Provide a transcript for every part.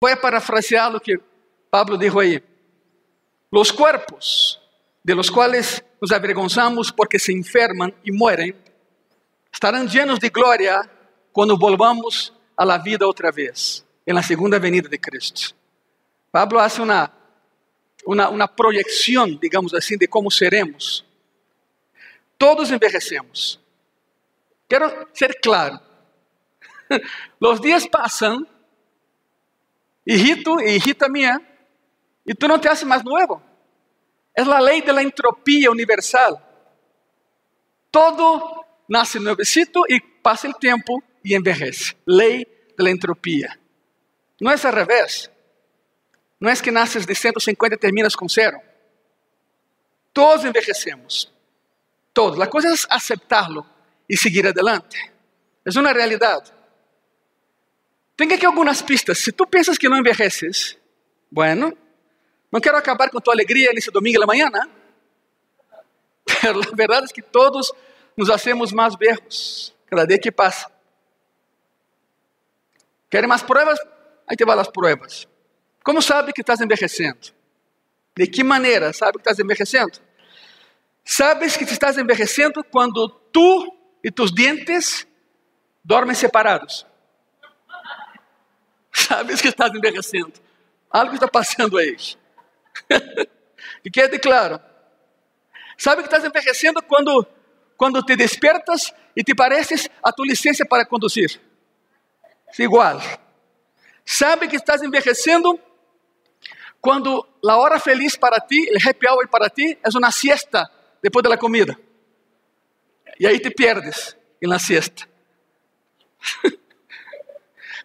Voy a parafrasear lo que Pablo dijo ahí. Los cuerpos de los cuales nos avergonzamos porque se enferman y mueren, estarán llenos de gloria cuando volvamos a la vida otra vez, en la segunda venida de Cristo. Pablo hace una, una, una proyección, digamos así, de cómo seremos. Todos envejecemos. Quiero ser claro. Los días pasan, hijita mía, y tú no te haces más nuevo. Es la ley de la entropía universal. Todo nace nuevecito y pasa el tiempo y envejece. Ley de la entropía. No es al revés. No es que naces de 150 y terminas con cero. Todos envejecemos. Todos. La cosa es aceptarlo y seguir adelante. Es una realidad. Tengo aquí algunas pistas. Si tú piensas que no envejeces, bueno, no quiero acabar con tu alegría en ese domingo de la mañana, pero la verdad es que todos nos hacemos más viejos cada día que pasa. ¿Querem mais pruebas? Aí te vão as pruebas. Como sabe que estás envejecendo? De que maneira sabe que estás envejecendo? Sabes que te estás envejecendo quando tu e tus dientes dormem separados. Sabes que estás envejecendo. Algo está passando aí. e quede claro. Sabe que estás envejecendo quando, quando te despertas e te pareces a tua licença para conduzir. igual. Sabe que estás envejecendo quando a hora feliz para ti, o happy hour para ti, é uma siesta depois da comida. E aí te pierdes em la siesta.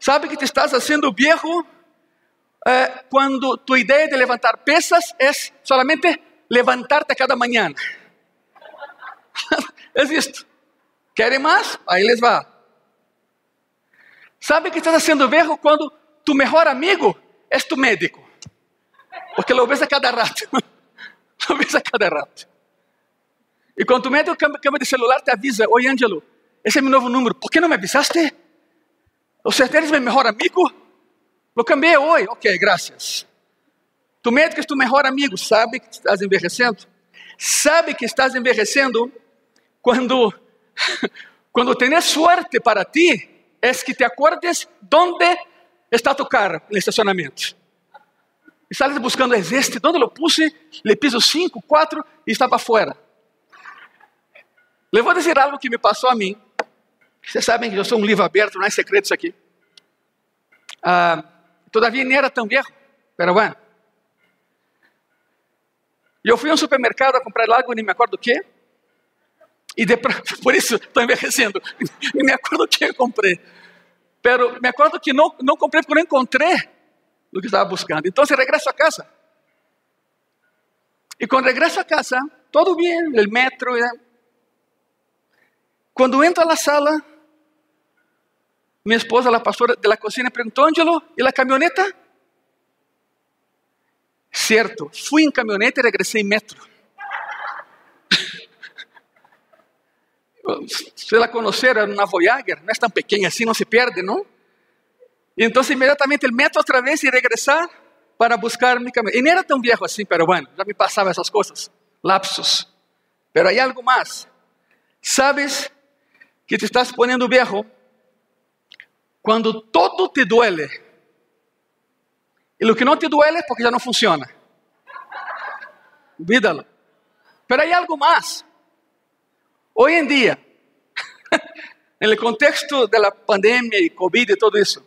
Sabe que te estás haciendo viejo eh, quando tu ideia de levantar pesas é solamente levantarte cada manhã. é isto. Querem mais? Aí les va. Sabe que estás haciendo viejo quando tu melhor amigo é tu médico. Porque lo ves a cada rato. lo ves a cada rato. E quando tu médico cambia de celular, te avisa: Oi, Ângelo, esse é meu novo número. Por que não me avisaste? Eres meu melhor amigo? Lo cambiei hoje. Ok, graças. Tu médico é tu melhor amigo. Sabe que estás envelhecendo? Sabe que estás envelhecendo quando, quando tens sorte para ti es que te acordes dónde está tu carro no estacionamento. E sales buscando este, onde lo puse, le piso 5, 4 e está para fora. Le vou dizer algo que me passou a mim. Vocês sabem que eu sou um livro aberto, não é segredo isso aqui. Ah, todavia nem era tão viejo, pero bueno. E eu fui a um supermercado a comprar algo, nem me acordo o que. E de, por isso estou envelhecendo. E me acordo que eu comprei. Pero me acordo que não, não comprei porque não encontrei o que estava buscando. Então, regresso a casa. E quando regresso a casa, todo bem, o metro. Quando entro na sala, minha esposa, a pastora da cozinha, perguntou: Ângelo, e a caminhoneta? Certo, fui em caminhonete e regressei em metro. se la conocera, una Voyager, no es tan pequeña así, no se pierde, ¿no? Y entonces inmediatamente el meto otra vez y regresar para buscar mi camino. Y no era tan viejo así, pero bueno, ya me pasaba esas cosas, lapsos. Pero hay algo más. Sabes que te estás poniendo viejo cuando todo te duele. Y lo que no te duele es porque ya no funciona. Olvídalo. Pero hay algo. Hoy en día, en el contexto de la pandemia y COVID y todo eso,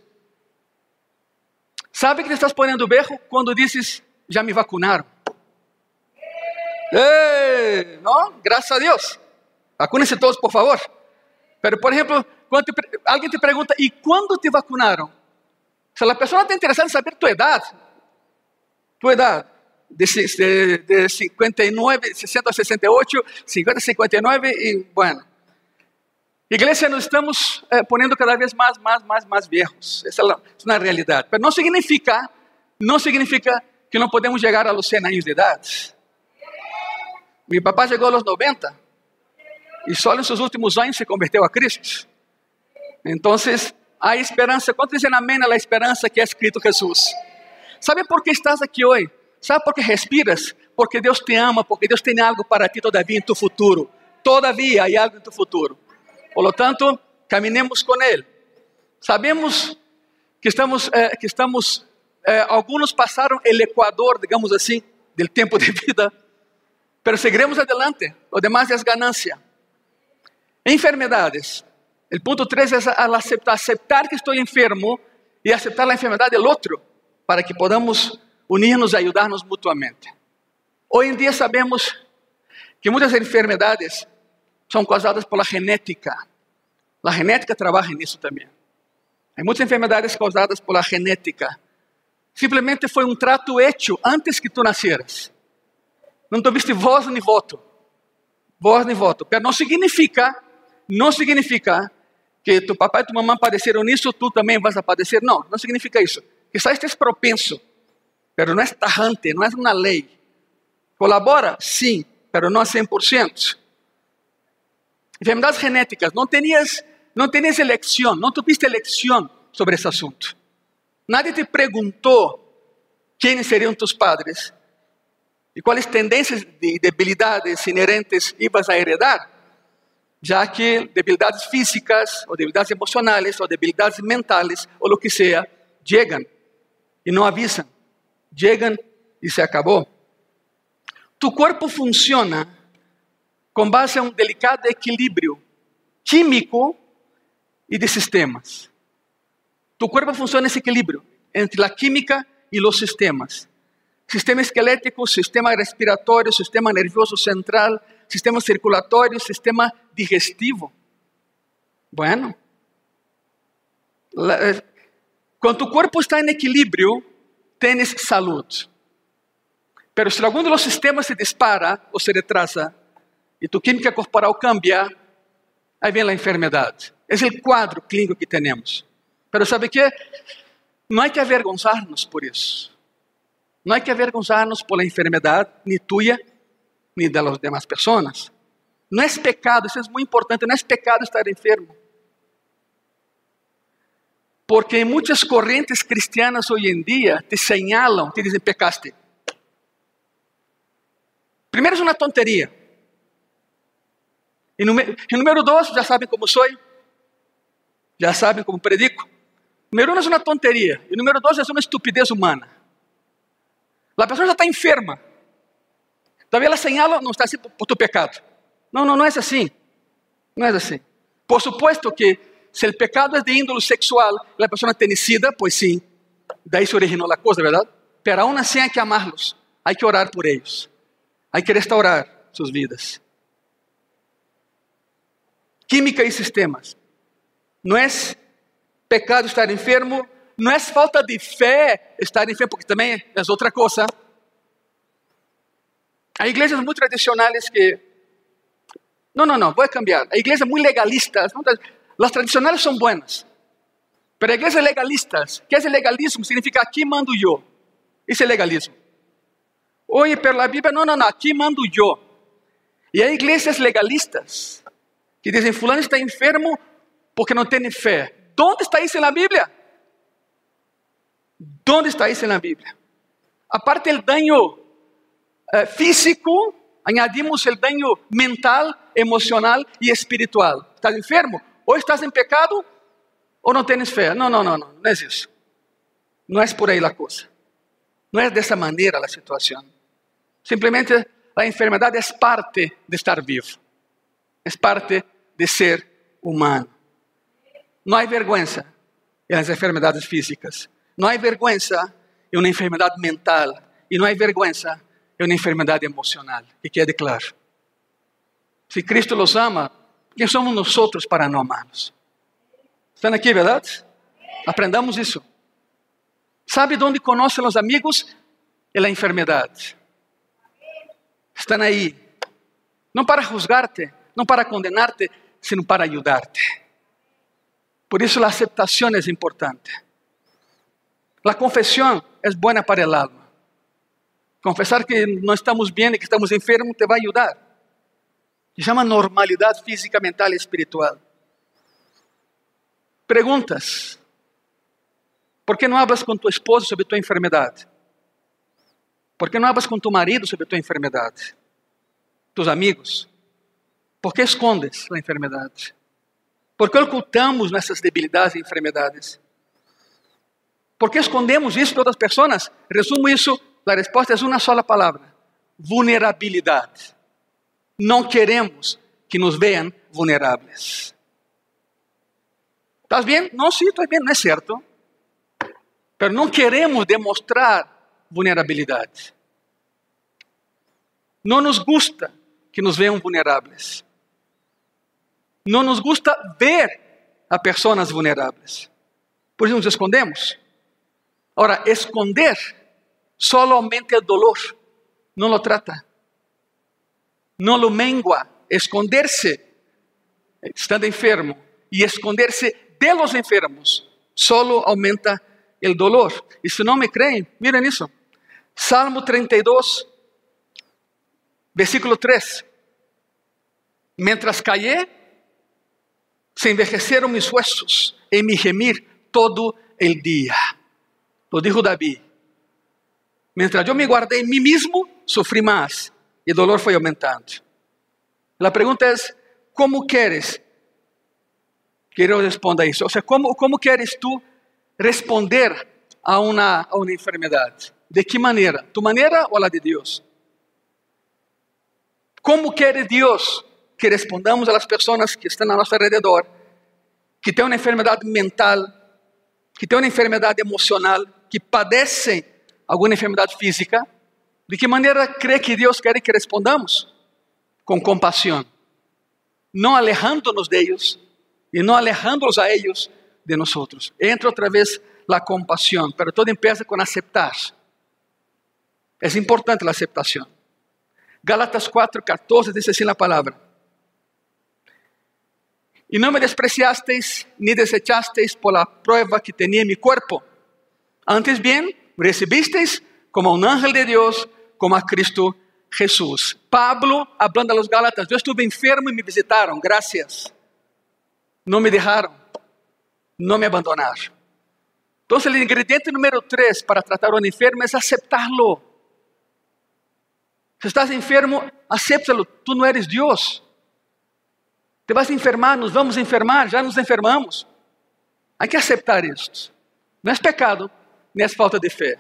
¿sabe que te estás poniendo viejo cuando dices, ya me vacunaron? ¡Eh! ¿No? Gracias a Dios. Vacúnense todos, por favor. Pero, por ejemplo, cuando te, alguien te pregunta, ¿y cuándo te vacunaron? O sea, la persona está interesada en saber tu edad. Tu edad de, de, de 59, 60 a 68, 50 a 59 y bueno. Iglesia, nos estamos eh, poniendo cada vez más, más, más, más viejos. Esa es, la, es, una realidad. Pero no significa, no significa que no podemos llegar a los 100 años de edad. Mi papá llegó a los 90 y solo en sus últimos años se convirtió a Cristo. Entonces, Há esperança. ¿Cuántos dicen amén a la esperanza que ha escrito Jesús? ¿Sabe por qué estás aquí hoy? ¿Sabe por qué respiras? Porque Deus te ama, porque Deus tem algo para ti todavía em tu futuro. Todavía hay algo em tu futuro. Por lo tanto, caminemos com Ele. Sabemos que estamos, eh, que estamos eh, algunos pasaron el ecuador, digamos así, del tiempo de vida, pero seguiremos adelante. Lo demás es ganancia. Enfermedades. El punto 3 es al aceptar, aceptar que estoy enfermo y aceptar la enfermedad del otro para que podamos unirnos y ayudarnos mutuamente. Hoy en día sabemos que muchas enfermedades son causadas por la genética. La genética trabaja en eso también. Hay muchas enfermedades causadas por la genética. Simplemente foi um trato hecho antes que tu nasceras. Não tuviste voz nem voto. Voz nem voto. Pero não significa, não significa que tu papai e tu mamãe padeceram nisso, tu também vas a padecer. Não, não significa isso. Quizás estés propenso, pero não é tajante, não é uma lei. Colabora? Sim, pero não a 100%. Enfermedades genéticas, não tenias, não tenias eleição, não tuviste eleição sobre esse assunto. Nadie te perguntou quem seriam tus padres e quais tendências e debilidades inerentes ibas a heredar, já que debilidades físicas, ou debilidades emocionais, ou debilidades mentais, ou o que seja, chegam e não avisam. Chegam e se acabou. Tu corpo funciona com base a um delicado equilíbrio químico e de sistemas. Tu cuerpo funciona en ese equilibrio entre la química y los sistemas. Sistema esquelético, sistema respiratorio, sistema nervioso central, sistema circulatorio, sistema digestivo. Bueno, eh, cuando tu cuerpo está en equilibrio, tienes salud. Pero si alguno de los sistemas se dispara o se retrasa y tu química corporal cambia, ahí viene la enfermedad. Es el cuadro clínico que tenemos. Pero sabe que não há que avergonzar-nos por isso. Não há que avergonzar-nos por la enfermidade, ni tuya, ni de las demás pessoas. Não é pecado, isso é muito importante, não é pecado estar enfermo. Porque muitas correntes cristianas hoje em dia te señalam, te dizem pecaste. Primeiro é uma tonteria. E número dois, já sabem como sou, já sabem como predico. Número um é uma tonteria. E número dois é uma estupidez humana. A pessoa já está enferma. Talvez ela señala, não está assim por, tu pecado. Não, não, não é assim. Não é assim. Por supuesto que se o pecado é de índole sexual a pessoa tem sida, pois sim, daí se originou a coisa, verdade? Pero aún assim há que amá-los, há que orar por eles, há que restaurar suas vidas. Química e sistemas. Não é pecado estar enfermo, não é falta de fé estar enfermo, porque também é outra coisa. Há igrejas muito tradicionais que. Não, não, não, vou cambiar. Há igrejas muito legalistas. As tradicionais são buenas. Pero igrejas legalistas, que é legalismo? Significa aqui mando eu. Isso é legalismo. Oye, pero a Bíblia, não, não, não, aqui mando eu. E há igrejas legalistas que dizem: Fulano está enfermo porque não tem fé. ¿Dónde está isso na Bíblia? ¿Dónde está isso na Bíblia? Aparte del daño eh, físico, añadimos el daño mental, emocional e espiritual. ¿Estás enfermo? Ou estás em pecado ou não tens fé. Não, não, não, não, não é isso. Não é por aí a coisa. Não é dessa maneira a situação. Simplesmente a enfermidade é parte de estar vivo. É parte de ser humano. Não há vergüenza em las enfermedades físicas. Não há vergüenza em uma enfermidade mental. E não há vergüenza em uma enfermidade emocional. Que quede claro. Se Cristo los ama, quem somos nós para não amá-los? Estão aqui, verdade? Aprendamos isso. Sabe onde conhecem os amigos? É a enfermidade. Estão aí. Não para juzgar-te, não para condenar-te, sino para ajudar-te. Por isso a aceitação é importante. A confissão é boa para o alma. Confessar que não estamos bem e que estamos enfermos te vai ajudar. Se chama normalidade física, mental e espiritual. Perguntas. ¿Por que não hablas com tua esposa sobre tua enfermidade? ¿Por que não hablas com tu marido sobre tua enfermidade? Tus amigos? Por que escondes a enfermidade? Por que ocultamos nossas debilidades e enfermidades? Por que escondemos isso de outras pessoas? Resumo isso, a resposta é uma sola palavra: vulnerabilidade. Não queremos que nos vejam vulneráveis. ¿Estás bem? Não, sim, estou bem, não é certo. Mas não queremos demonstrar vulnerabilidade. Não nos gusta que nos vejam vulneráveis. Não nos gusta ver a pessoas vulneráveis. Por isso nos escondemos. Ora, esconder só aumenta o dolor, não lo trata. Não lo mengua. Esconderse estando enfermo e esconderse de los enfermos solo aumenta o dolor. E se não me creem, miren isso. Salmo 32, versículo 3. Mientras callé, se envejeceram mis huesos em mi gemir todo el dia. Lo dijo David. Mientras eu me guardei em mim mesmo, sofri mais e o dolor foi aumentando. A pergunta é: como queres que eu responda isso? Ou seja, como, como queres tu responder a uma, a uma enfermidade? De que maneira? Tu maneira ou a de Deus? Como quer Deus que respondamos às pessoas que estão a nosso redor, que têm uma enfermidade mental, que têm uma enfermidade emocional, que padecem alguma enfermidade física? De que maneira crê que Deus quer que respondamos? Com compaixão, não alejando-nos deles e não alejando-os a eles de nós. Entra outra vez a compaixão, mas todo empieza com aceitar. É importante a aceitação. Gálatas 4:14 diz assim a palavra: E não me despreciasteis ni desechasteis por la prueba que tenía en mi cuerpo. Antes bien, recibisteis como un ángel de Dios, como a Cristo Jesús. Pablo, hablando a los Gálatas, yo estuve enfermo y me visitaron, gracias. No me dejaron, no me abandonaron. Entonces el ingrediente número tres para tratar a un enfermo es aceptarlo. Si estás enfermo, acéptalo, tú no eres Dios. Te vas a enfermar, nos vamos a enfermar, já nos enfermamos. Há que aceitar isto. Não é pecado, é falta de fé.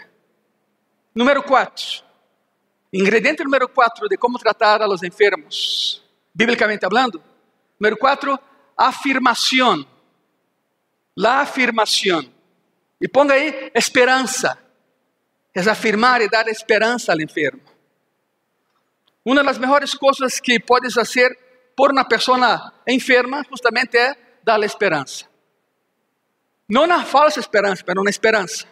Número 4. Ingrediente número 4 de como tratar a los enfermos, bíblicamente hablando. Número 4, afirmação. La afirmação. E ponga aí esperança. É afirmar e dar esperança ao enfermo. Uma das melhores coisas que podes fazer por uma pessoa enferma justamente é dar esperança. Não na falsa esperança, mas na esperança.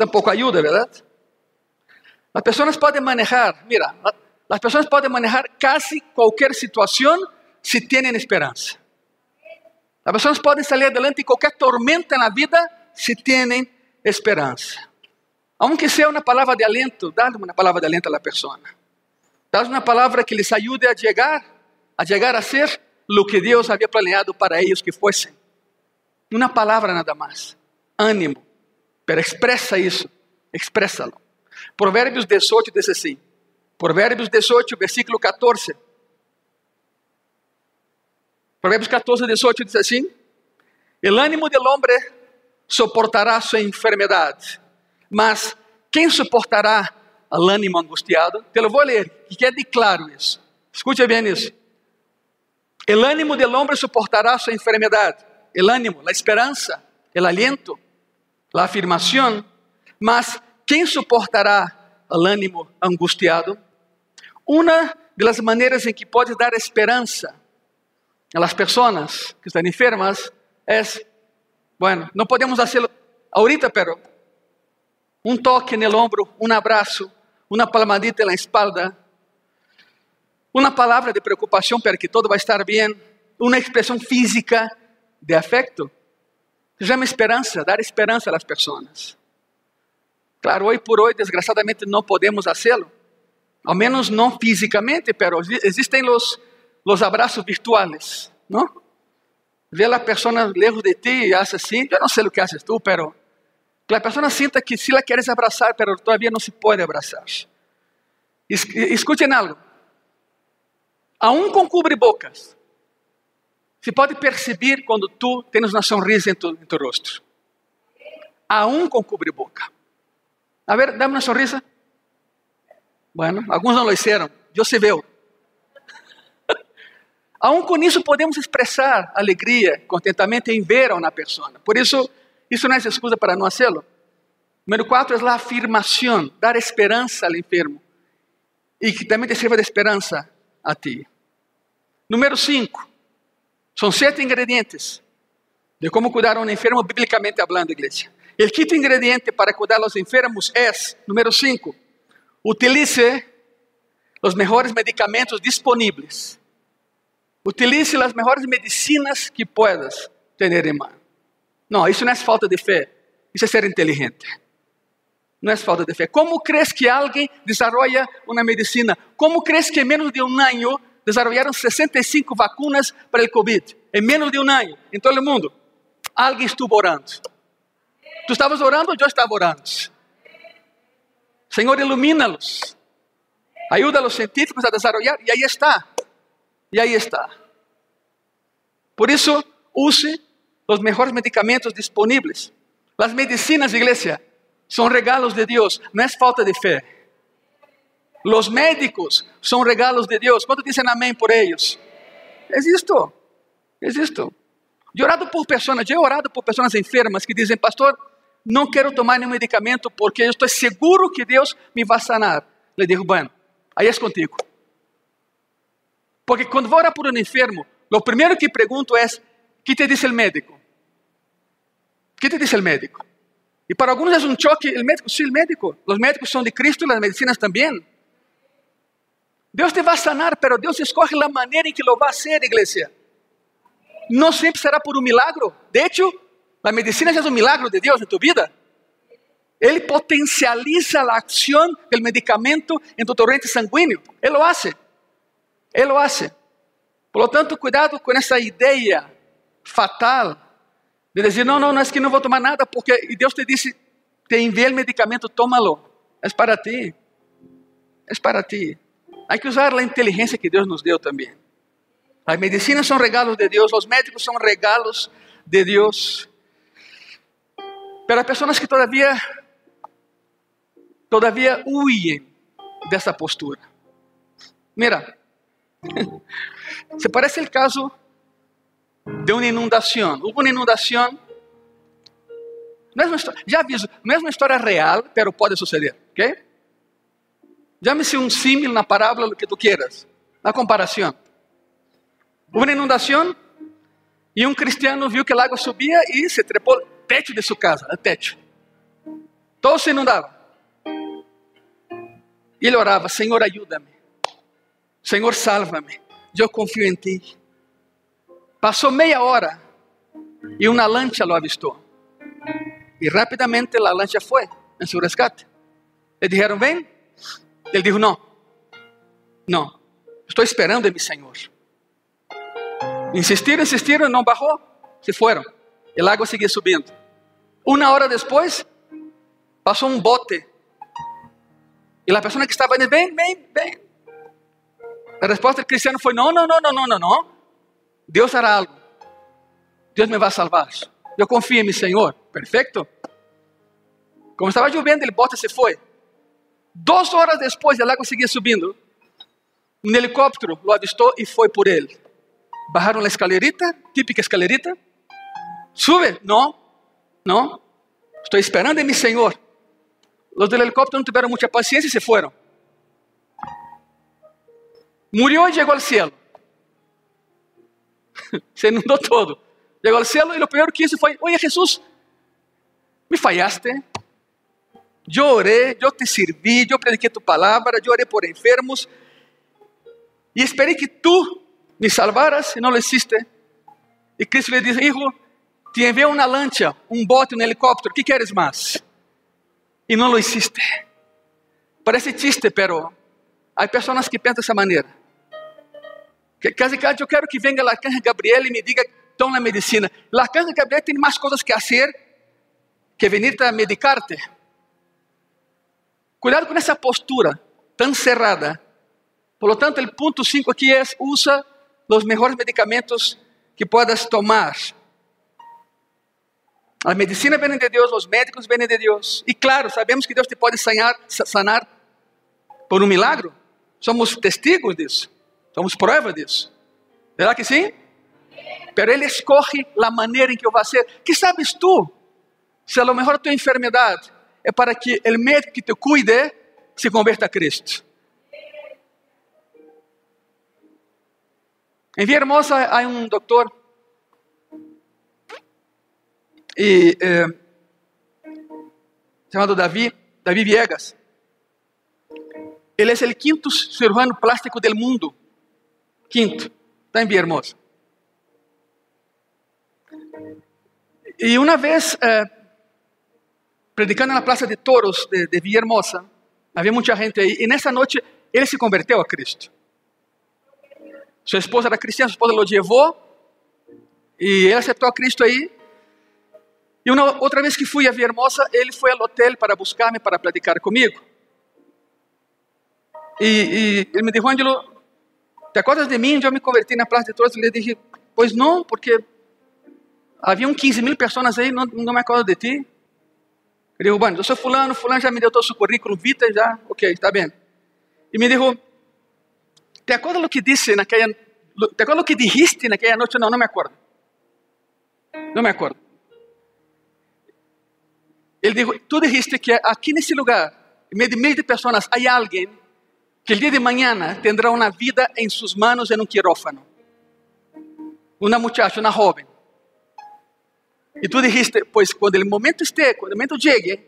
Tampouco ajuda, verdade? As pessoas podem manejar, mira, as pessoas podem manejar quase qualquer situação se têm esperança. As pessoas podem sair adelante em qualquer tormenta na vida se têm esperança. Aunque seja uma palavra de alento, dá uma palavra de alento à pessoa. Dá uma palavra que lhes ajude a chegar, a chegar a ser o que Deus havia planeado para eles que fossem. Uma palavra nada mais. Ânimo. Pero expressa isso. Expressa-lo. Provérbios 18 diz assim. Provérbios 18, versículo 14. Provérbios 14, 18 diz assim: El ânimo del hombre soportará sua enfermidade, mas quem suportará al ânimo angustiado. Te lo vou ler, que quede claro isso. Escute bem isso. El ânimo del hombre soportará sua enfermidade. El ânimo, a esperança, el aliento, a afirmação. Mas quem suportará al ânimo angustiado? Uma das maneiras em que pode dar esperança a pessoas que estão enfermas é, bueno, não podemos hacerlo ahorita, pero um toque no ombro, um abraço, uma palmadita na espalda, uma palavra de preocupação para que todo vai estar bem, uma expressão física de afecto. Chama esperança, dar esperança às pessoas. Claro, hoje por hoje, desgraçadamente, não podemos fazê-lo, ao menos não fisicamente, pero existem os, os abraços virtuais, não? vê a pessoa lejos de ti e hace assim, eu não sei o que haces tu, pero que a pessoa sinta que se la quieres abraçar, pero todavía não se pode abraçar. Escutem algo. Aún com cubre-bocas, se pode perceber quando tu tens uma sonrisa em tu, em rosto. Aún com cubre-boca. A ver, dá-me uma sonrisa. Bueno, alguns não lo hicieron. Eu se veo. Aún com isso podemos expressar alegria, contentamento em ver a uma pessoa. Por isso, isso não é excusa para não fazê-lo. Número quatro é a afirmação, dar esperança ao enfermo. E que também te sirva de esperança a ti. Número cinco, são sete ingredientes de como cuidar a enfermo biblicamente hablando, igreja. O quinto ingrediente para cuidar a los enfermos é, número cinco, utilize os melhores medicamentos disponíveis. Utilize as melhores medicinas que puedas ter em mão. Não, isso não é falta de fé, isso é ser inteligente. Não é falta de fé. Como crees que alguém desenvolve uma medicina? Como crees que em menos de um ano desenvolveram 65 vacunas para o Covid? Em menos de um ano, em todo o mundo. Alguém estuvo orando. Tu estavas orando, eu estava orando. Senhor, ilumina-los. Ajuda a los científicos a desarrollar. E aí está. E aí está. Por isso, use os melhores medicamentos disponíveis. As medicinas, igreja, são regalos de Deus, não é falta de fé. Os médicos são regalos de Deus. Quanto dizem amém por eles? É isto. É isto. Eu orado por pessoas, eu he orado por pessoas enfermas que dizem, pastor, não quero tomar nenhum medicamento porque eu estou seguro que Deus me vai sanar. Le digo, bueno, aí é contigo. Porque quando vou orar por um enfermo, o primeiro que pergunto é: que te diz o médico? que te diz o médico? E para alguns é um choque, o médico, sim, o médico. Os médicos são de Cristo e as medicinas também. Deus te vai sanar, pero Deus escolhe a maneira em que lo vai fazer, igreja. Não sempre será por um milagro. De hecho, a medicina é um milagro de Deus em tu vida. Ele potencializa a ação do medicamento em tu torrente sanguíneo. Ele lo hace. Ele lo hace. Por lo tanto, cuidado com essa ideia fatal de dizer: não, não, não é que não vou tomar nada, porque e Deus te disse: te enviei o medicamento, tómalo. É para ti. É para ti. Há que usar a inteligência que Deus nos deu também. As medicinas são regalos de Deus, os médicos são regalos de Deus. Para pessoas que todavia todavia huyen dessa postura. Mira, se parece o caso de uma inundação. Houve uma inundação. Uma história, já aviso, não é uma história real, pero pode suceder, ok? Llame-se um símil na parábola, o que tu quieras, na comparação. Houve uma inundação e um cristiano viu que a água subia e se trepou no teto de sua casa, no teto. Todo se inundava. E ele orava: Senhor, ajuda-me. Senhor, salva-me. Eu confio em ti. Passou meia hora e uma lancha lo avistou. E rapidamente a lancha foi em seu resgate. Le disseram: Vem. Ele disse: Não, não, estou esperando em mi Senhor. Insistiram, insistiram, não bajou, se foram. E a água seguia subindo. Uma hora depois, passou um bote. E a pessoa que estava ali, vem, vem, vem. A resposta do cristiano foi: não, não, não, não, não, não. Deus hará algo. Deus me vai salvar. Eu confio em mi Senhor. Perfeito? Como estava chovendo, o bote se foi. Duas horas depois, a água seguia subindo. Um helicóptero o avistou e foi por ele. Bajaram a escalerita, típica escalerita. Sube. Não, não. Estou esperando em mi Senhor. Os do helicóptero não tiveram muita paciência e se foram. Murió e chegou ao céu. se inundou todo. Chegou ao céu e o primeiro que disse foi: Oye, Jesus, me fallaste. Eu orei, eu te servi, eu prediquei tu palavra, eu orei por enfermos. E esperei que tu me salvaras e não lo hiciste. E Cristo lhe disse: Hijo, te enviei uma lancha, um bote, um helicóptero, que queres mais? E não lo hiciste. Parece chiste, pero há pessoas que pensam dessa maneira. Que casi eu quero que venha a Gabriela e me diga estão na medicina. Casas de caridade têm mais coisas que fazer que venir a medicarte. Cuidado com essa postura tão cerrada. Por lo tanto, o ponto 5 aqui é: usa os melhores medicamentos que puedas tomar. A medicina vem de Deus, os médicos vêm de Deus. E claro, sabemos que Deus te pode sanar, sanar por um milagro. Somos testigos disso. Somos prova disso. Será que sim? Pero Ele escolhe a maneira em que eu vou ser. Que sabes tu? Se a lo mejor tua enfermidade é para que o médico que te cuide se converta a Cristo. Em Villahermosa há um doutor e, eh, chamado Davi, Davi Viegas. Ele é o quinto cirurgião plástico do mundo. Quinto. Está em Villahermosa. E uma vez, eh, predicando na Praça de Toros de, de Villahermosa, havia muita gente aí, e nessa noite ele se converteu a Cristo. Sua esposa era cristiana, sua esposa o levou, e ele aceitou a Cristo aí, e uma outra vez que fui a Villahermosa, ele foi ao hotel para buscar-me, para platicar comigo. E, e ele me disse, Ângelo, te acordas de mim? Eu me converti na Praça de Toros. Ele disse, pois não, porque haviam 15 mil pessoas aí, não, não me acordo de ti. Bueno, eu sou fulano, fulano já me deu todo o seu currículo, vita, já, ok, está bem. E me disse, te acordas do que disse naquela, te acordas do que dijiste naquela noite? Não, não me acordo. Não me acordo. Ele disse: Tu dijiste que aqui nesse lugar, em meio de milhares de pessoas, há alguém que o dia de manhã terá uma vida em suas mãos em um quirófano. Uma muchacha, uma jovem. E tu dijiste: Pois quando o momento esteja, quando o momento chegue,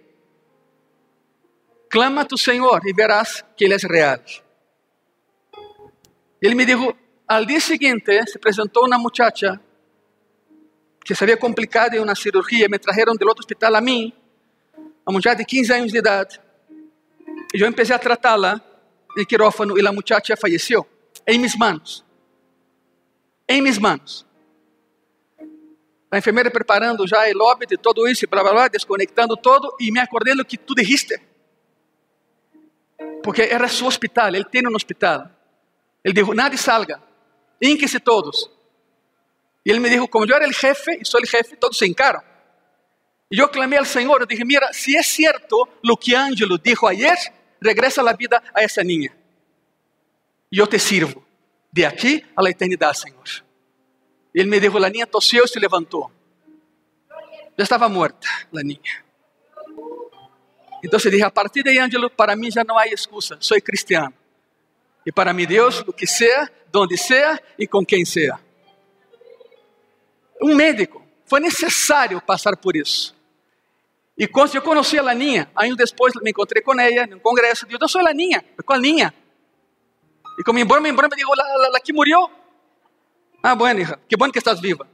clama a tu Senhor e verás que Ele é real. Ele me disse: Al dia seguinte se apresentou uma muchacha que se havia complicado em uma cirurgia, me trajeron do outro hospital a mim uma mulher de 15 anos de idade. E eu comecei a tratá-la em quirófano e a muchacha faleceu em minhas mãos. Em minhas mãos. A enfermeira preparando já o óbito e tudo isso, blá, blá, blá, desconectando todo, e me acordei do que tu dijiste. Porque era seu hospital, ele tem um hospital. Ele disse, nadie salga, inque-se todos. E ele me disse, como eu era o jefe, e sou o jefe, todos se encaram. Y yo clamé al Señor, y dije, mira, si es cierto lo que Ángelo dijo ayer, regresa la vida a esa niña. Y yo te sirvo de aquí a la eternidad, Él me dijo, la niña tosió y se levantó. Ya estaba muerta la niña. Entonces dije, a partir de ahí, Ángelo, para mí ya no hay excusa, soy cristiano. Y para mi Dios, lo que sea, donde sea y con quien sea. Un médico, foi necessário passar por isso. E quando eu conheci a Laninha, anos depois me encontrei com ela em um congresso, disse, eu sou a Laninha, com a Laninha. E como embora, me embora, me dijo, la, la, la que morreu? Ah, bueno, hija, que bom que estás viva.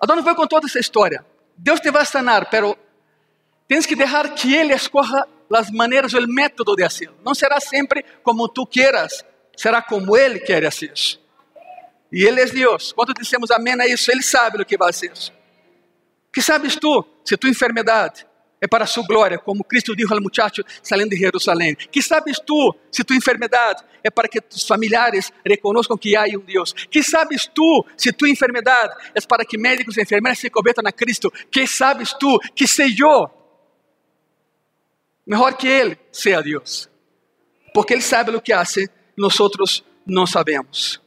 A dona foi com toda essa história. Deus te vai sanar, pero tens que deixar que Ele escorra as maneiras, o método de hacerlo. Não será sempre como tu quieras, será como Ele quer hacer. E Ele é Deus. Quando dissemos amém a isso, Ele sabe o que vai ser. Que sabes tu se tua enfermidade é para sua glória, como Cristo disse ao muchacho saindo de Jerusalém? Que sabes tu se tua enfermidade é para que tus familiares reconozcam que há um Deus? Que sabes tu se tua enfermidade é para que médicos e enfermeiras se convertam a Cristo? Que sabes tu que sei eu? Melhor que Ele seja Deus, porque Ele sabe o que hace, nós não sabemos.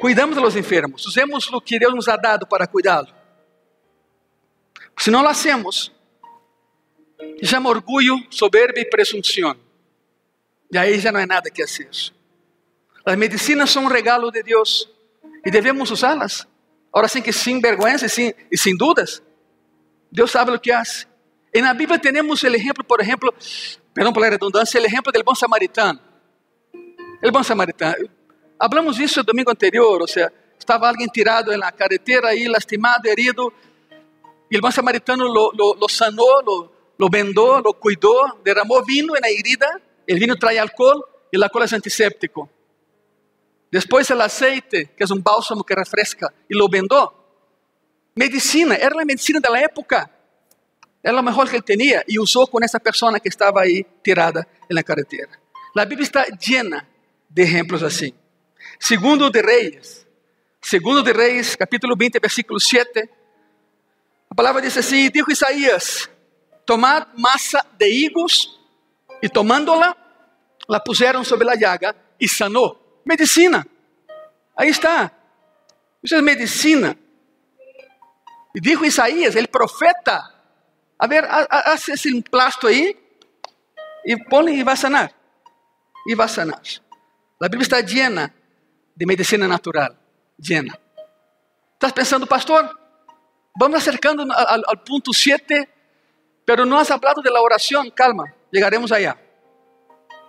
Cuidamos dos enfermos, usemos o que Deus nos ha dado para cuidá-lo. Se não lo hacemos, chama orgulho, soberbia e presunção. E aí já não é nada que hacer. As medicinas são um regalo de Deus e devemos usá-las. Ahora sim que sem vergüenza e sem, e sem dúvidas. Deus sabe o que faz. E na Bíblia temos o exemplo, por exemplo, perdão pela redundância, o exemplo do bom samaritano. O bom samaritano. Hablamos isso el domingo anterior, ou seja, estava alguém tirado na carretera aí, lastimado, herido, e o bom samaritano lo, lo, lo sanou, lo, cuidou, derramou vino na herida, o vino traz álcool e o álcool é antisséptico. Después el aceite, que es un bálsamo que refresca, y lo vendó. Medicina, era la medicina de la época. Era lo mejor que él tenía y usó con esa persona que estaba ahí tirada en la carretera. La Biblia está llena de ejemplos así. Segundo de Reyes, segundo de Reyes, capítulo 20, versículo 7. La palabra dice así, dijo Isaías, tomad masa de higos y tomándola, la pusieron sobre la llaga y sanó. Medicina. Ahí está. Isso é medicina. E dijo Isaías, el profeta, a ver, haz esse emplasto aí e põe e vai sanar. E vai sanar. A Bíblia está llena de medicina natural. Llena. Estás pensando, pastor, vamos acercando al, punto 7, pero no has hablado de la oración. Calma, llegaremos allá.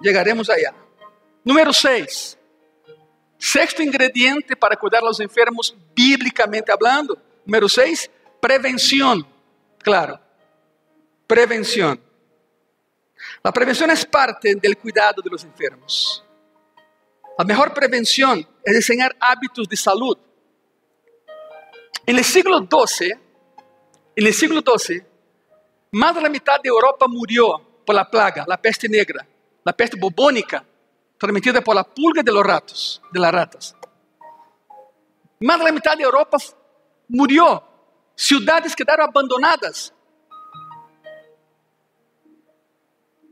Llegaremos allá. Número 6. Sexto ingrediente para cuidar a los enfermos, bíblicamente hablando. Número 6, prevención. Claro, prevención. La prevención es parte del cuidado de los enfermos. La mejor prevención es diseñar hábitos de salud. En el siglo XII, en el siglo XII, más de la mitad de Europa murió por la plaga, la peste negra, la peste bubónica, transmitida por la pulga de los ratos, de las ratas. Más de la mitad de Europa murió. Ciudades quedaron abandonadas.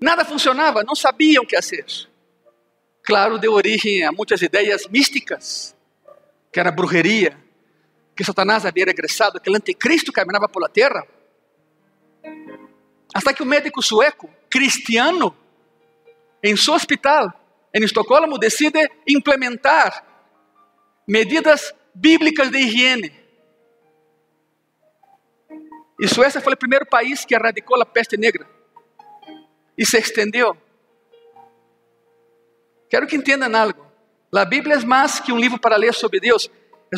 Nada funcionava, não sabiam o que fazer. Claro, deu origem a muitas ideias místicas, que era brujeria, que Satanás havia regressado, que o anticristo caminhava pela terra. Hasta que o médico sueco, cristiano, em seu hospital, em Estocolmo, decide implementar medidas bíblicas de higiene. E Suécia foi o primeiro país que erradicou a peste negra e se extendeu. Quero que entendam algo. A Bíblia é mais que um livro para ler sobre Deus,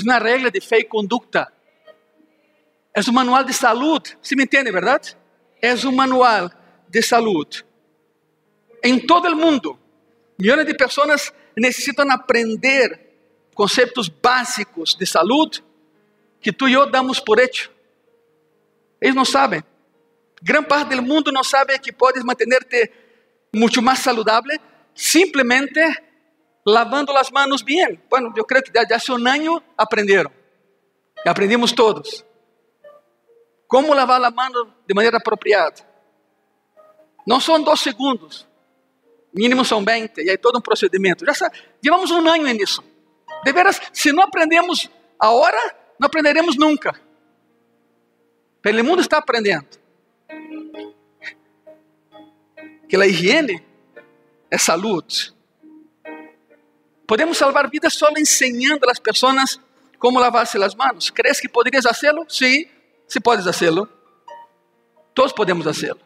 é uma regra de fé e conduta. É um manual de saúde. Se me entende, verdade? É um manual de saúde. Em todo o mundo, milhões de pessoas necessitam aprender conceitos básicos de saúde que tu e eu damos por hecho. Eles não sabem. Gran parte do mundo não sabe que podes manter-te muito mais saudável simplesmente lavando as mãos bem. Bueno, eu creio que desde há um ano aprenderam. E aprendimos todos. Como lavar a mão de maneira apropriada. Não são dois segundos. Mínimo são 20, e aí todo um procedimento. Já sabe, levamos um ano nisso. De veras, se não aprendemos agora, não aprenderemos nunca. Pelo mundo está aprendendo que a higiene é saúde. Podemos salvar vidas só ensinando às pessoas como lavar-se as mãos. ¿Crees que poderias fazê-lo? Sim, se puedes fazê-lo. Todos podemos fazê-lo.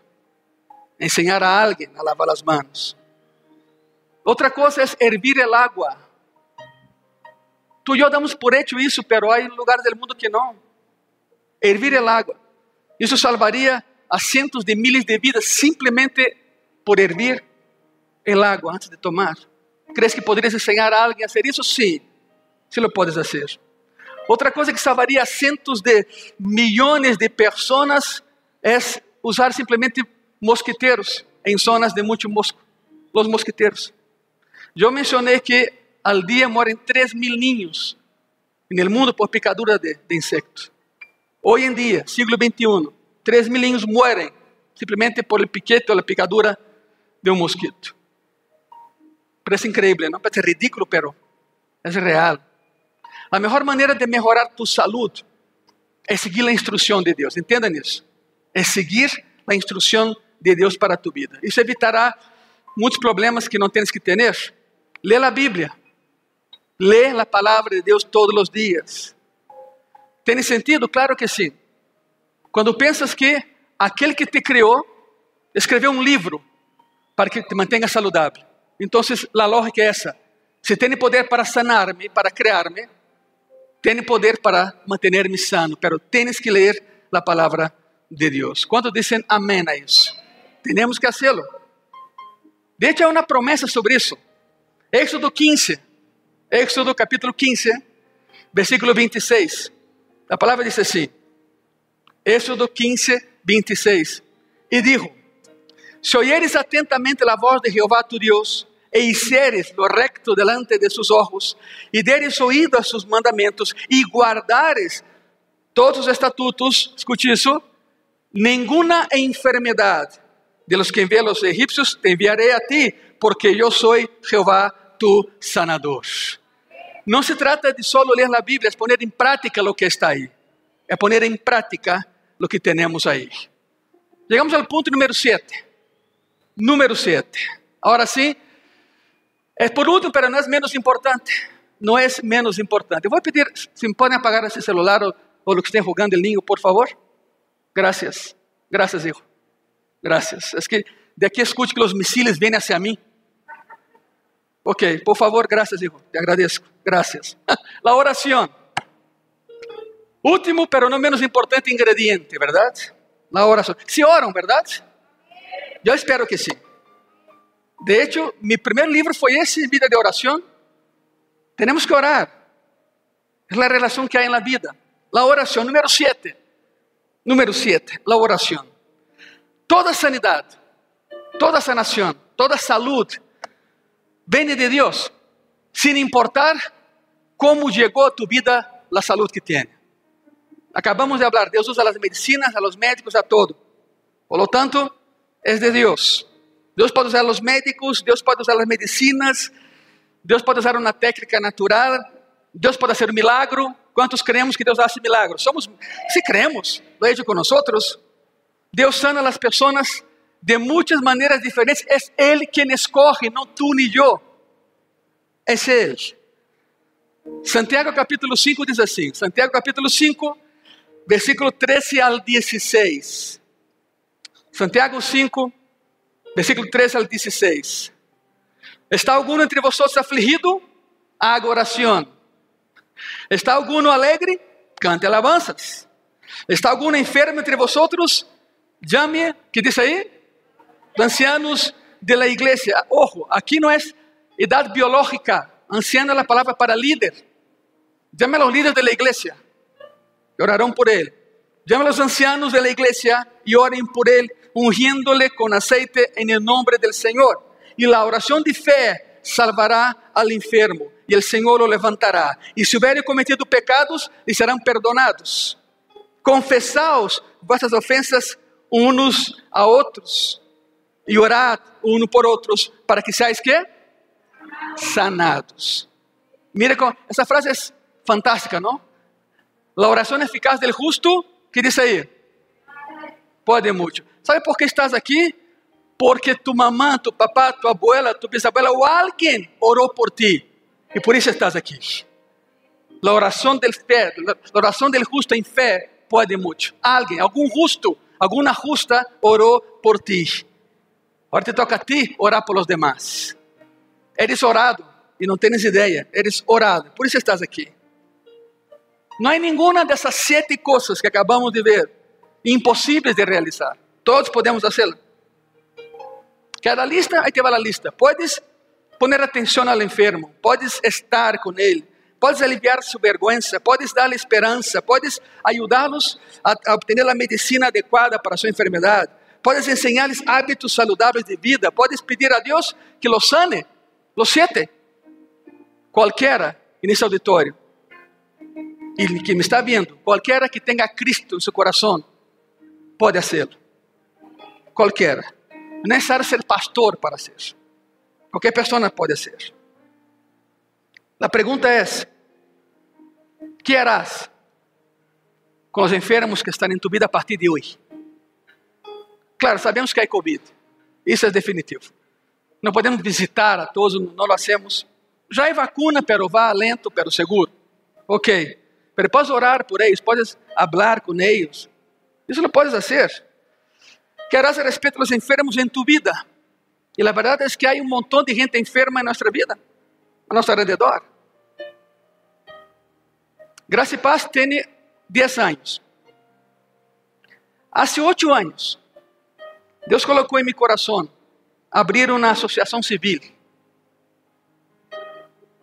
Ensinar a alguém a lavar as mãos. Outra coisa é hervir el agua. Tu e eu damos por hecho isso, pero há lugares do mundo que não. Hervir el agua. Isso salvaria a cientos de miles de vidas simplesmente por hervir el agua antes de tomar. ¿Crees que poderias ensinar a alguém a fazer isso? Sim, se lo puedes fazer. Outra coisa que salvaria a cientos de milhões de pessoas é usar simplesmente mosquiteiros em zonas de muito mosco. Os mosquiteiros. Eu mencionei que al dia morrem 3 mil niños no mundo por picadura de, de insectos. Hoje em dia, siglo XXI, 3 mil niños morrem simplesmente por el piquete ou a picadura de um mosquito. Parece incrível, não? Parece ridículo, pero é real. A melhor maneira de melhorar tu saúde é seguir a instrução de Deus. Entenda isso. É seguir a instrução de Deus para a tua vida. Isso evitará muitos problemas que não tens que ter. Lê a Bíblia. Lê a palavra de Deus todos os dias. Tem sentido? Claro que sim. Quando pensas que aquele que te criou escreveu um livro para que te mantenha saudável. Então, a lógica é essa. Se tem poder para sanar-me, para criar-me, tem poder para manter-me sano, pero tens que ler a palavra de Deus. Quando dizem amém a isso? Temos que fazê-lo. De hecho, há uma promessa sobre isso. Éxodo 15, Éxodo capítulo 15, versículo 26. A palavra diz assim: Éxodo 15, 26. E dijo: Se oyeres atentamente a voz de Jeová tu Deus, e hicieres lo recto delante de sus ojos, e deres oído a sus mandamentos, e guardares todos os estatutos, escute isso, nenhuma enfermidade de los que envié los egipcios te enviaré a ti, porque yo soy Jehová tu sanador. Não se trata de solo ler a Bíblia, é poner em prática o que está aí. É poner em prática o que temos aí. Chegamos ao ponto número 7. Número 7. Agora sim, é por último, mas não é menos importante. Não é menos importante. Eu vou pedir, se me podem apagar esse celular ou, ou o que estão jogando o ninho, por favor. Graças. Graças, hijo. Graças. Es que de aqui escute que os misiles vêm hacia mim. Ok, por favor, graças, hijo. Te agradeço. Graças. La oração. Último, pero não menos importante ingrediente, verdade? La oração. Se oram, verdade? Eu espero que sim. De hecho, mi primer livro foi esse, Vida de Oração. Temos que orar. É a relação que há em la vida. La oração, número 7. Número 7, la oração. Toda sanidade, toda sanação, toda saúde vem de Deus, sem importar como chegou a tu vida a saúde que tem. Acabamos de falar, Deus usa as medicinas, a los médicos, a todo. Por lo tanto, é de Deus. Deus pode usar os médicos, Deus pode usar as medicinas, Deus pode usar uma técnica natural, Deus pode fazer um milagro. Quantos cremos que Deus hace milagros? Somos, se cremos, lo ha hecho con nosotros. Deus sana as pessoas de muitas maneiras diferentes. É Ele quem escorre, não tu nem eu. É Ele. Santiago capítulo 5 diz assim: Santiago capítulo 5, versículo 13 al 16. Santiago 5, versículo 13 al 16. ¿Está alguno entre vosotros afligido? Haga oración. ¿Está alguno alegre? Cante alabanzas. ¿Está alguno enfermo entre vosotros? Llame, que diz aí? Ancianos de la igreja. Ojo, aqui não é idade biológica. Anciano é a palavra para líder. Llame a los líderes de la igreja. E orarão por ele. Llame a los ancianos de la igreja e orem por ele, ungiéndole con aceite en el nombre del Señor. Y la oración de fe salvará al enfermo e o Senhor o levantará. E se houverem cometido pecados, lhe serão perdonados. Confessaos vossas ofensas uns a outros e orad um por outros para que seais que sanados. Mira essa frase é fantástica, não? A oração eficaz del justo, que diz aí? Pode muito. Sabe por que estás aqui? Porque tu mamã, tu papá, tu abuela, tu bisabuela ou alguém orou por ti e por isso estás aqui. A oração del fé, a oração del justo em fé pode muito. Alguém, algum justo alguma justa orou por ti. Agora te toca a ti orar por los demás. Eres orado e não tens ideia, eres orado, por isso estás aqui. Não há nenhuma dessas sete coisas que acabamos de ver impossíveis de realizar. Todos podemos fazê-la. Cada lista, aí te vai a lista. Puedes poner atenção ao enfermo, puedes estar com ele, Podes aliviar sua vergonha, podes dar esperança, podes ajudá-los a, a obter a medicina adequada para sua enfermidade, podes ensinar-lhes hábitos saludáveis de vida, podes pedir a Deus que los sane, los sete, qualquer nesse auditório, e que me está vendo, qualquer que tenha Cristo em seu coração, pode fazê-lo. Qualquer. Não é necessário ser pastor para ser. Qualquer pessoa pode ser. A pergunta é: que harás com os enfermos que estão em tu vida a partir de hoje? Claro, sabemos que há Covid, isso é definitivo. Não podemos visitar a todos, não lo hacemos. Já há vacuna, pero vá lento, pero seguro. Ok, pero podes orar por eles, podes falar com eles. Isso não podes fazer. Que harás a respeito dos enfermos em tu vida? E a verdade é que há um montão de gente enferma em nossa vida a nosso redor. Graça e Paz tem 10 anos. Há 8 anos, Deus colocou em meu coração abrir uma associação civil.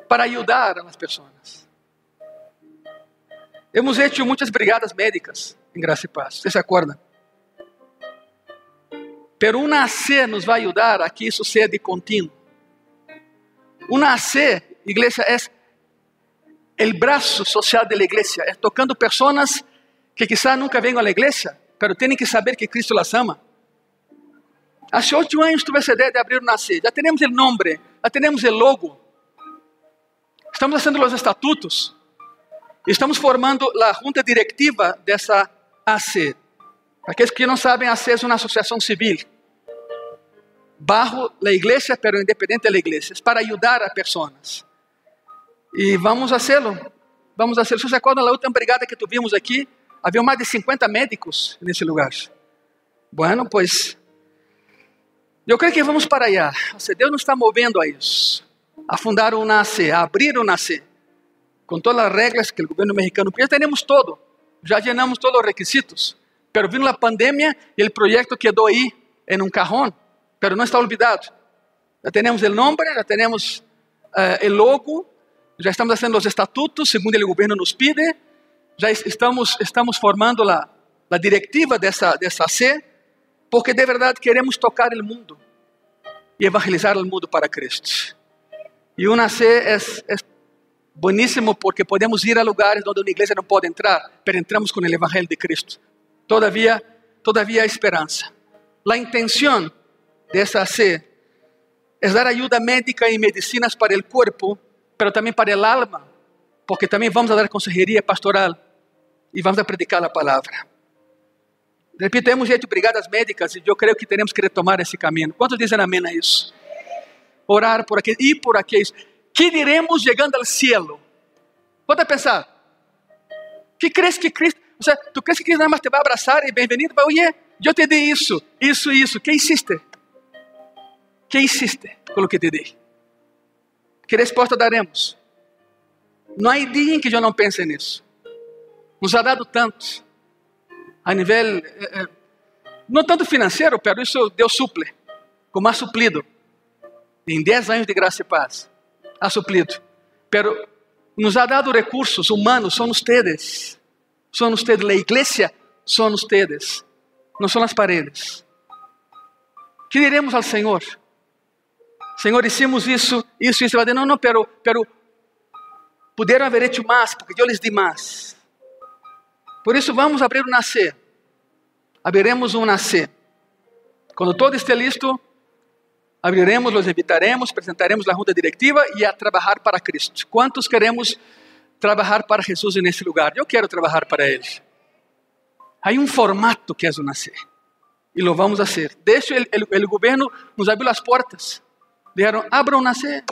para ayudar a las personas. Hemos hecho muchas brigadas médicas en Gracia y Paz, ¿usted se acuerda? Pero una AC nos va a ayudar a que eso sea de continuo. Una AC, iglesia, es el brazo social la iglesia, es tocando personas que quizás nunca vengan a la iglesia, pero tienen que saber que Cristo las ama. Hace oito anos tuve essa ideia de abrir o Nascer. Já temos o nome, já temos o logo. Estamos fazendo os estatutos. Estamos formando a junta diretiva dessa AC. Aqueles que não sabem, a AC é uma associação civil. Bajo a igreja, pero independente da igreja. É para ajudar a pessoas. E vamos fazê-lo. Vamos fazê-lo. Você se acorda da última brigada que tuvimos aqui? Havia mais de 50 médicos nesse lugar. Bueno, pois eu creio que vamos para allá. Deus nos está movendo a isso. A fundar o NACE, a abrir o NACE. Com todas as regras que o governo mexicano. Já temos todo. Já llenamos todos os requisitos. Pero vino a pandemia e o projeto quedou aí em um cajón. Pero não está olvidado. Já temos o nome, já temos o logo. Já estamos fazendo os estatutos, segundo o governo nos pide. Já estamos, estamos formando a, a diretiva dessa, dessa C porque de verdade queremos tocar o mundo e evangelizar o mundo para Cristo. E o nascer é, é bueníssimo porque podemos ir a lugares onde uma igreja não pode entrar, mas entramos com o evangelho de Cristo. Todavia, todavia há esperança. A intenção dessa C é dar ajuda médica e medicinas para o corpo, mas também para o alma, porque também vamos a dar consejeria pastoral e vamos a predicar a palavra. Repito, temos jeito brigadas médicas e eu creio que teremos que retomar esse caminho. Quantos dizem amém a isso? Orar por aqui e por aqueles. Que diremos chegando ao cielo? Pode pensar. Que crees que Cristo, o sea, tu crees que nada mais te vai abraçar e bem-vindo? Oye, eu te dei isso, isso, isso. Que hiciste? Que hiciste com o que te dei? Que resposta daremos? Não há dia em que eu não pense nisso. Nos ha dado tanto a nível, eh, eh, não tanto financeiro, pero isso Deus suple, como ha suplido. Em 10 anos de graça e paz, ha suplido. Pero nos ha dado recursos humanos, são ustedes. São ustedes, a igreja são ustedes, não são as paredes. Que diremos ao Senhor? Senhor, hicimos isso, isso, isso. Vai dizer, não, não, pero, pero puderam haver hecho mais, porque eu lhes di mais. Por isso, vamos abrir o nascer. Abriremos um nascer. Quando todo estiver listo, abriremos, los invitaremos, apresentaremos a junta diretiva e a trabalhar para Cristo. Quantos queremos trabalhar para Jesus nesse lugar? Eu quero trabalhar para Ele. Há um formato que é nascer. E lo vamos fazer. Deixa o governo nos abriu as portas. Disseram, abram nascer.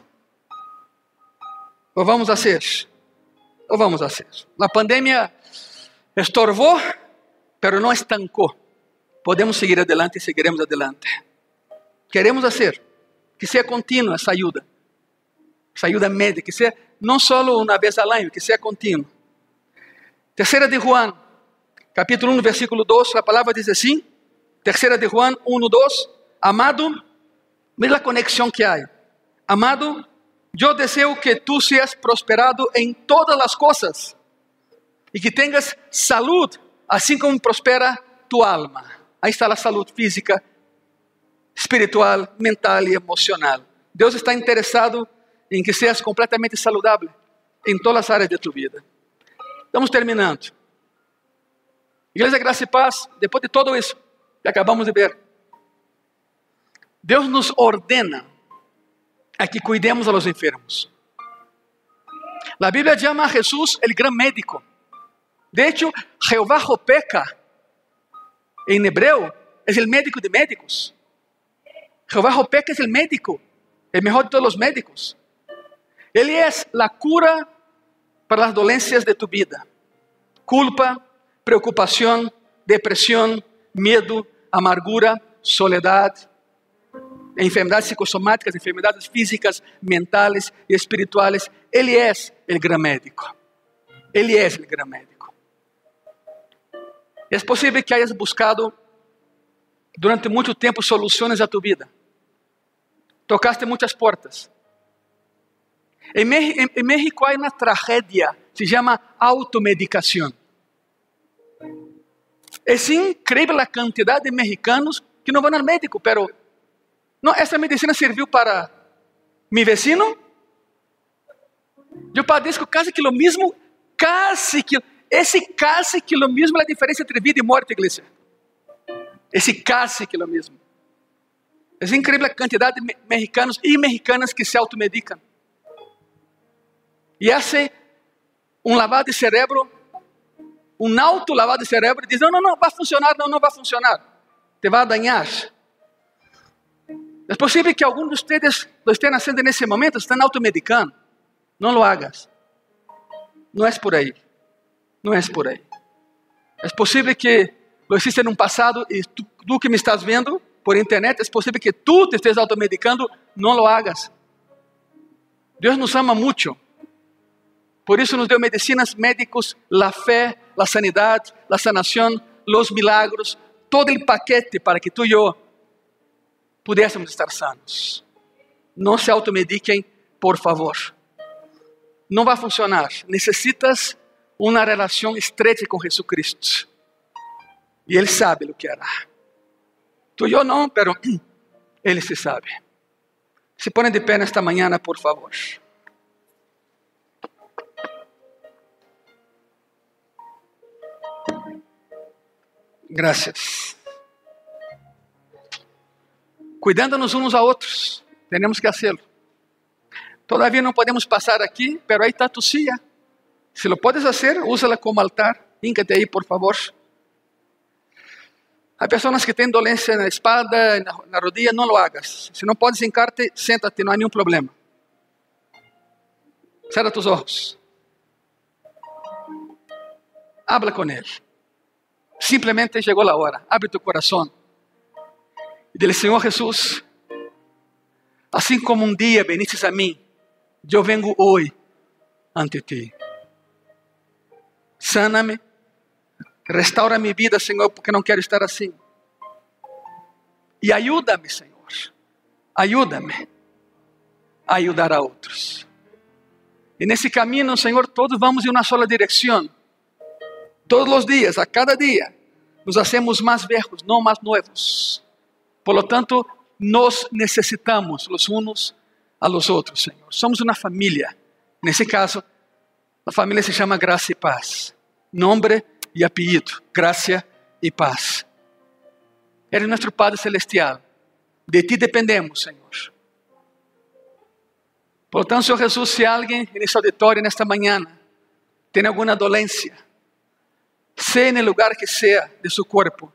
O vamos fazer. O vamos fazer. A pandemia Estorvou, pero não estancou. Podemos seguir adelante e seguiremos adelante. Queremos fazer que seja contínua essa ajuda, essa ajuda médica, que seja não só uma vez ao ano, que seja contínua. Terceira de Juan, capítulo 1, versículo 2, a palavra diz assim: Terceira de Juan 1, 2, Amado, mira a conexão que há. Amado, eu desejo que tu seas prosperado em todas as coisas e que tenhas saúde, assim como prospera tu alma. Aí está a saúde física, espiritual, mental e emocional. Deus está interessado em que seas completamente saudável em todas as áreas de tu vida. Estamos terminando. Igreja Graça e Paz, depois de tudo isso que acabamos de ver, Deus nos ordena a que cuidemos a los enfermos. A Bíblia chama a Jesus o gran médico. De hecho, Jehová Jopeca, en hebreo, es el médico de médicos. Jehová Jopeca es el médico, el mejor de todos los médicos. Él es la cura para las dolencias de tu vida. Culpa, preocupación, depresión, miedo, amargura, soledad, enfermedades psicosomáticas, enfermedades físicas, mentales y espirituales. Él es el gran médico. Él es el gran médico. É possível que hayas buscado durante muito tempo soluções a tu vida. Tocaste muitas portas. En, en, México hay una tragedia, se llama automedicación. Es increíble la cantidad de mexicanos que no van al médico, pero no, essa medicina serviu para mi vecino. Eu padeço quase que o mesmo, quase que, esse quase que o mesmo é a diferença entre vida e morte, igreja. Esse quase que o mesmo. É incrível a quantidade de mexicanos e mexicanas que se automedicam. E hace um lavado de cerebro, um auto lavado de cerebro, e diz: não, não, não, vai funcionar, não, não vai funcionar. Te vai danhar. É possível que alguns de vocês lo estén haciendo nesse momento, estão automedicando. Não lo hagas. Não é por aí. Não é por aí. É possível que lo hiciste un passado e tu, tu que me estás vendo por internet, é possível que tu te estés automedicando, não lo hagas. Deus nos ama muito. Por isso nos deu medicinas, médicos, a fé, a sanidade, a sanação, os milagros, todo o paquete para que tu e eu pudéssemos estar sanos. Não se automediquem, por favor. Não vai funcionar. Necessitas uma relação estreita com Jesus Cristo. E Ele sabe o que hará. Tu e eu não, pero Ele se sabe. Se põe de pé nesta manhã, por favor. Graças. Cuidando-nos uns a outros, temos que fazê-lo. Todavia não podemos passar aqui, pero aí está tu silla. Se lo puedes fazer, úsala como altar. Híncate aí, por favor. Há pessoas que têm dolência na espalda, na, na rodilha, não lo hagas. Se não podes hincarte, senta-te, não há nenhum problema. Cerra tus olhos. Habla com ele. Simplesmente chegou a hora. Abre tu coração. E dele, Senhor Jesus, assim como um dia veniste a mim, eu vengo hoje ante ti. Sana-me, restaura minha vida, Senhor, porque não quero estar assim. E ajuda-me, Senhor, ajuda-me a ajudar a outros. E nesse caminho, Senhor, todos vamos em uma sola direção. Todos os dias, a cada dia, nos hacemos mais velhos, não mais novos. Por lo tanto, nos necesitamos los unos a los otros, Señor. Somos una familia. En ese caso, la familia se llama Gracia y Paz. Nombre y apellido, gracia y paz. Eres nuestro Padre Celestial. De ti dependemos, Señor. Por lo tanto, Senhor Jesus, se alguém nesse auditório, nesta manhã, tem alguma dolência, seja no lugar que seja de seu corpo,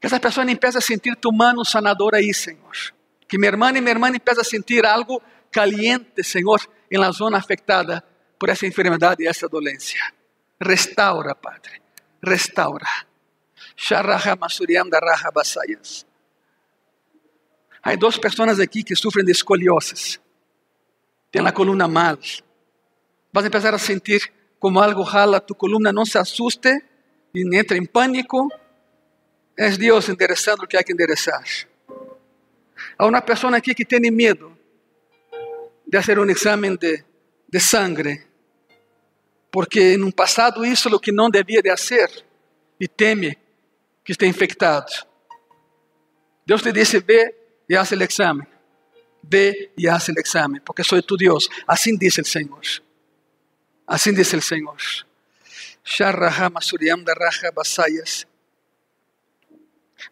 que essa pessoa empiece a sentir tu mano sanadora aí, Senhor. Que minha irmã e minha irmã empiece a sentir algo caliente, Senhor, em la zona afetada por essa enfermidade e essa dolência. Restaura, Padre. Restaura. Há duas pessoas aqui que sofrem de escolioses. Tem a coluna mal. Vas a empezar a sentir como algo jala tu coluna, não se assuste e entre em pânico é Deus endereçando o que há que endereçar. Há uma pessoa aqui que tem medo de fazer um exame de, de sangue, porque no passado isso é o que não devia de fazer e teme que esteja infectado. Deus te disse: ve e faz o exame. Ve e faz o exame, porque sou tu Deus. Assim diz o Senhor. Assim diz o Senhor.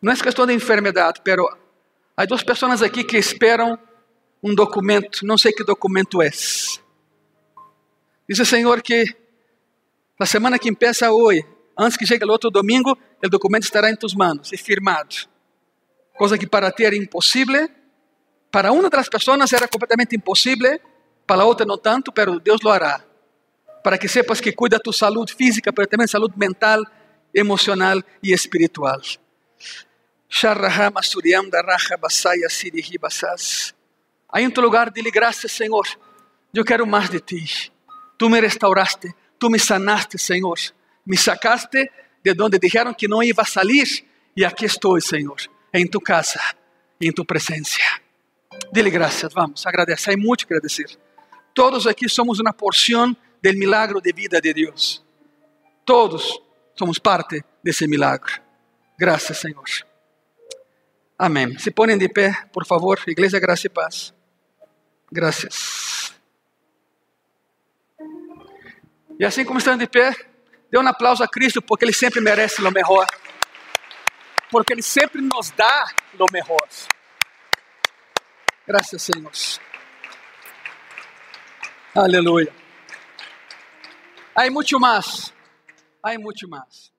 Não é questão de enfermidade, pero há duas pessoas aqui que esperam um documento, não sei que documento é. Diz o Senhor que na semana que começa hoje, antes que chegue o outro domingo, o documento estará em tus manos e firmado. Coisa que para ti era impossível, para uma das pessoas era completamente impossível, para a outra não tanto, pero Deus lo hará. Para que sepas que cuida tu saúde física, pero também saúde mental, emocional e espiritual. Aí em tu lugar, dile graças, Senhor. Eu quero mais de ti. Tu me restauraste, tu me sanaste, Senhor. Me sacaste de onde dijeron que não ia salir. E aqui estou, Senhor, em tu casa, em tu presença. Dile graças, vamos, agradece. Hay muito que agradecer. todos aqui somos uma porção do milagro de vida de Deus. Todos somos parte desse milagre. Graças, Senhor. Amém. Se ponem de pé, por favor, Igreja Graça e Paz. Graças. E assim como estão de pé, dê um aplauso a Cristo, porque Ele sempre merece o melhor. Porque Ele sempre nos dá o melhor. Graças, Senhor. Aleluia. Há muito mais. Há muito mais. Sigamos